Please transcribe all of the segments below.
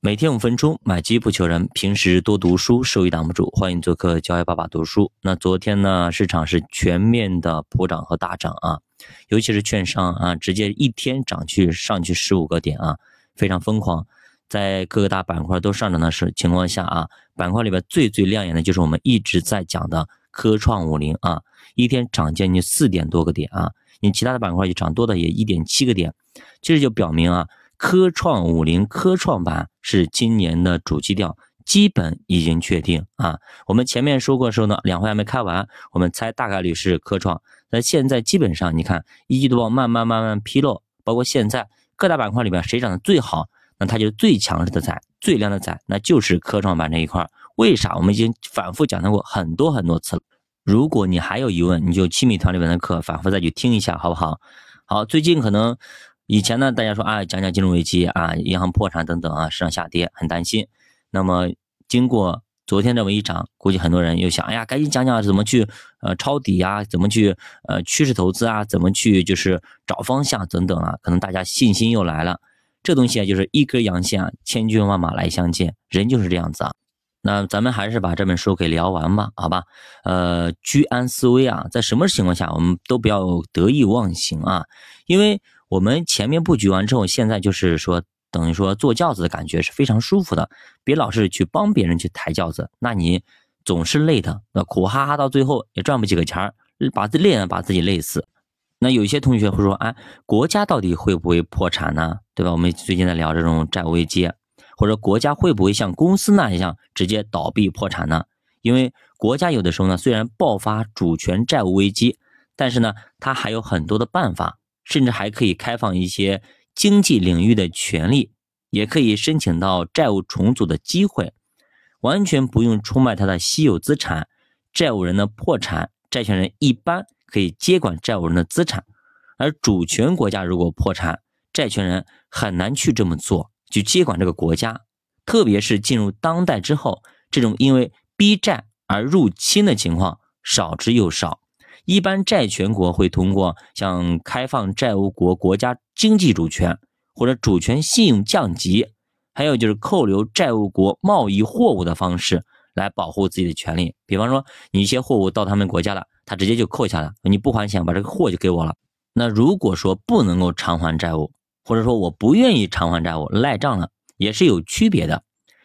每天五分钟，买基不求人。平时多读书，收益挡不住。欢迎做客教爱爸爸读书。那昨天呢，市场是全面的普涨和大涨啊，尤其是券商啊，直接一天涨去上去十五个点啊，非常疯狂。在各个大板块都上涨的时情况下啊，板块里边最最亮眼的就是我们一直在讲的科创五零啊，一天涨将近四点多个点啊，你其他的板块就涨多的也一点七个点，这就表明啊。科创五零科创板是今年的主基调，基本已经确定啊。我们前面说过的时候呢，两会还没开完，我们猜大概率是科创。那现在基本上你看一季度报慢慢慢慢披露，包括现在各大板块里边谁涨得最好，那它就是最强势的仔、最亮的仔，那就是科创板这一块。为啥？我们已经反复讲到过很多很多次了。如果你还有疑问，你就七米团里面的课反复再去听一下，好不好？好，最近可能。以前呢，大家说啊，讲讲金融危机啊，银行破产等等啊，市场下跌很担心。那么经过昨天这么一涨，估计很多人又想，哎呀，赶紧讲讲怎么去呃抄底啊，怎么去呃趋势投资啊，怎么去就是找方向等等啊，可能大家信心又来了。这东西啊，就是一根阳线啊，千军万马来相见，人就是这样子啊。那咱们还是把这本书给聊完吧，好吧？呃，居安思危啊，在什么情况下我们都不要得意忘形啊，因为。我们前面布局完之后，现在就是说，等于说坐轿子的感觉是非常舒服的。别老是去帮别人去抬轿子，那你总是累的，那苦哈哈到最后也赚不几个钱儿，把自累呢，把自己累死。那有些同学会说，哎，国家到底会不会破产呢？对吧？我们最近在聊这种债务危机，或者国家会不会像公司那样直接倒闭破产呢？因为国家有的时候呢，虽然爆发主权债务危机，但是呢，它还有很多的办法。甚至还可以开放一些经济领域的权利，也可以申请到债务重组的机会，完全不用出卖他的稀有资产。债务人的破产，债权人一般可以接管债务人的资产，而主权国家如果破产，债权人很难去这么做，去接管这个国家。特别是进入当代之后，这种因为逼债而入侵的情况少之又少。一般债权国会通过像开放债务国国家经济主权，或者主权信用降级，还有就是扣留债务国贸易货物的方式来保护自己的权利。比方说，你一些货物到他们国家了，他直接就扣下了，你不还钱，把这个货就给我了。那如果说不能够偿还债务，或者说我不愿意偿还债务赖账了，也是有区别的。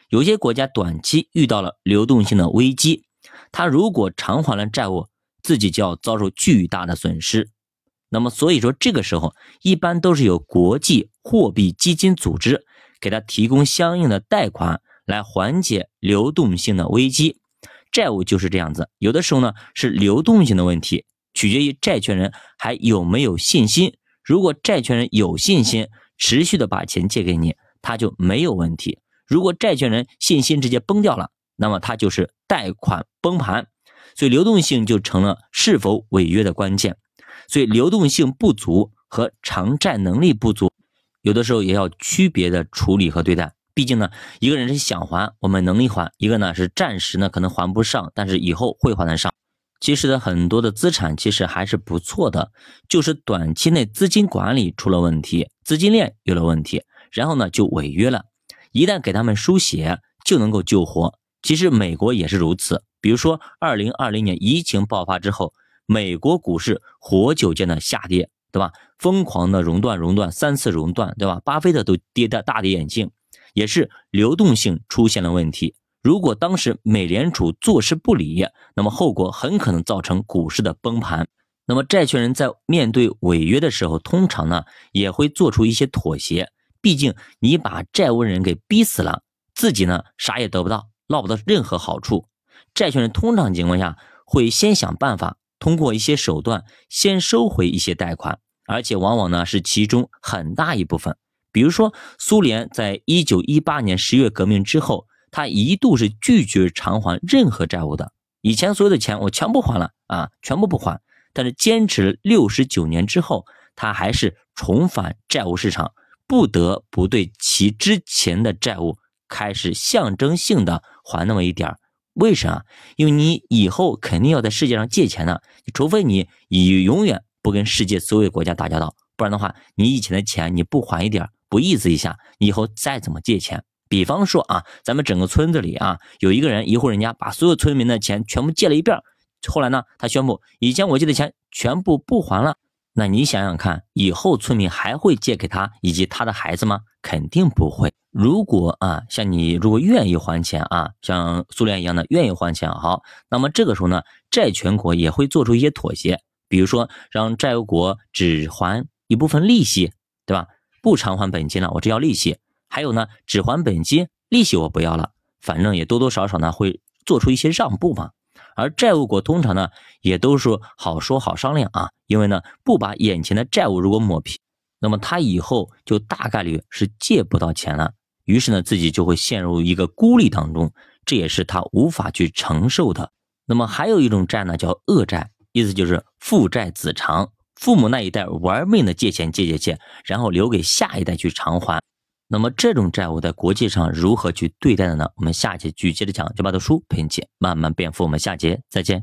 有些国家短期遇到了流动性的危机，他如果偿还了债务。自己就要遭受巨大的损失，那么所以说这个时候一般都是由国际货币基金组织给他提供相应的贷款来缓解流动性的危机。债务就是这样子，有的时候呢是流动性的问题，取决于债权人还有没有信心。如果债权人有信心，持续的把钱借给你，他就没有问题；如果债权人信心直接崩掉了，那么他就是贷款崩盘。所以流动性就成了是否违约的关键，所以流动性不足和偿债能力不足，有的时候也要区别的处理和对待。毕竟呢，一个人是想还，我们能力还；一个呢是暂时呢可能还不上，但是以后会还得上。其实呢很多的资产其实还是不错的，就是短期内资金管理出了问题，资金链有了问题，然后呢就违约了。一旦给他们输血，就能够救活。其实美国也是如此。比如说，二零二零年疫情爆发之后，美国股市活久见的下跌，对吧？疯狂的熔断，熔断三次熔断，对吧？巴菲特都跌的大跌眼镜，也是流动性出现了问题。如果当时美联储坐视不理，那么后果很可能造成股市的崩盘。那么债权人在面对违约的时候，通常呢也会做出一些妥协。毕竟你把债务人给逼死了，自己呢啥也得不到，捞不到任何好处。债权人通常情况下会先想办法，通过一些手段先收回一些贷款，而且往往呢是其中很大一部分。比如说，苏联在一九一八年十月革命之后，他一度是拒绝偿还任何债务的。以前所有的钱我全部还了啊，全部不还。但是坚持六十九年之后，他还是重返债务市场，不得不对其之前的债务开始象征性的还那么一点。为啥？因为你以后肯定要在世界上借钱的，除非你以永远不跟世界所有国家打交道，不然的话，你以前的钱你不还一点，不意思一下，你以后再怎么借钱比方说啊，咱们整个村子里啊，有一个人一户人家把所有村民的钱全部借了一遍，后来呢，他宣布以前我借的钱全部不还了。那你想想看，以后村民还会借给他以及他的孩子吗？肯定不会。如果啊，像你如果愿意还钱啊，像苏联一样的愿意还钱，好，那么这个时候呢，债权国也会做出一些妥协，比如说让债务国只还一部分利息，对吧？不偿还本金了，我只要利息。还有呢，只还本金，利息我不要了，反正也多多少少呢会做出一些让步嘛。而债务国通常呢也都是好说好商量啊，因为呢不把眼前的债务如果抹平，那么他以后就大概率是借不到钱了，于是呢自己就会陷入一个孤立当中，这也是他无法去承受的。那么还有一种债呢叫恶债，意思就是父债子偿，父母那一代玩命的借钱借借借，然后留给下一代去偿还。那么这种债务在国际上如何去对待的呢？我们下节继续接着讲，就把读书陪你一起慢慢变富。我们下节再见。